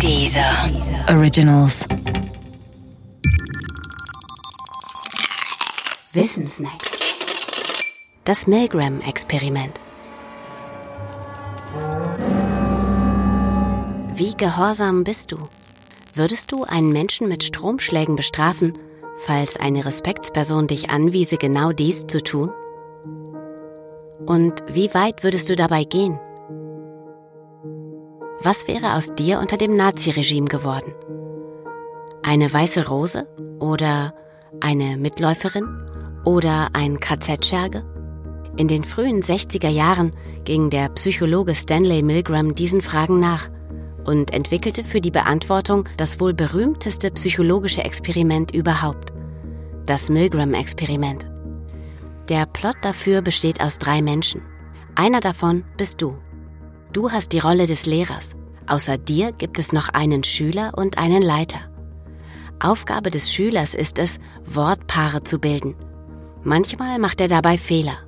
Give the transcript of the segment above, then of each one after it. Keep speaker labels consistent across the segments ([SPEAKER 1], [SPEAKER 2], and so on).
[SPEAKER 1] Dieser Originals.
[SPEAKER 2] Wissensnacks. Das Milgram-Experiment. Wie gehorsam bist du? Würdest du einen Menschen mit Stromschlägen bestrafen, falls eine Respektsperson dich anwiese, genau dies zu tun? Und wie weit würdest du dabei gehen? Was wäre aus dir unter dem Naziregime geworden? Eine weiße Rose oder eine Mitläuferin oder ein KZ-Scherge? In den frühen 60er Jahren ging der Psychologe Stanley Milgram diesen Fragen nach und entwickelte für die Beantwortung das wohl berühmteste psychologische Experiment überhaupt, das Milgram-Experiment. Der Plot dafür besteht aus drei Menschen. Einer davon bist du. Du hast die Rolle des Lehrers. Außer dir gibt es noch einen Schüler und einen Leiter. Aufgabe des Schülers ist es, Wortpaare zu bilden. Manchmal macht er dabei Fehler.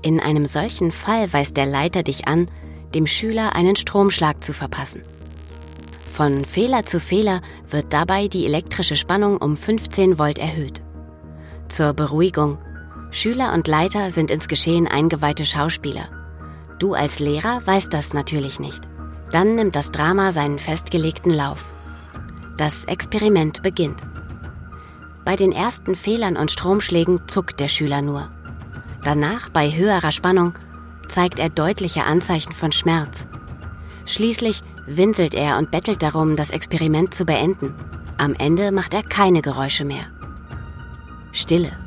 [SPEAKER 2] In einem solchen Fall weist der Leiter dich an, dem Schüler einen Stromschlag zu verpassen. Von Fehler zu Fehler wird dabei die elektrische Spannung um 15 Volt erhöht. Zur Beruhigung. Schüler und Leiter sind ins Geschehen eingeweihte Schauspieler. Du als Lehrer weißt das natürlich nicht. Dann nimmt das Drama seinen festgelegten Lauf. Das Experiment beginnt. Bei den ersten Fehlern und Stromschlägen zuckt der Schüler nur. Danach, bei höherer Spannung, zeigt er deutliche Anzeichen von Schmerz. Schließlich winselt er und bettelt darum, das Experiment zu beenden. Am Ende macht er keine Geräusche mehr. Stille.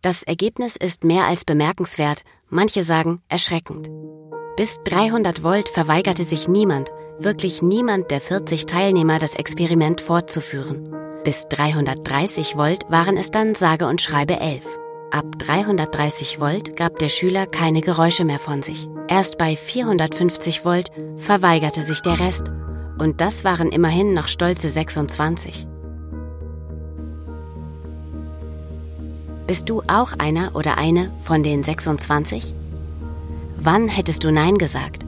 [SPEAKER 2] Das Ergebnis ist mehr als bemerkenswert, manche sagen erschreckend. Bis 300 Volt verweigerte sich niemand, wirklich niemand der 40 Teilnehmer, das Experiment fortzuführen. Bis 330 Volt waren es dann sage und schreibe 11. Ab 330 Volt gab der Schüler keine Geräusche mehr von sich. Erst bei 450 Volt verweigerte sich der Rest. Und das waren immerhin noch stolze 26. Bist du auch einer oder eine von den 26? Wann hättest du Nein gesagt?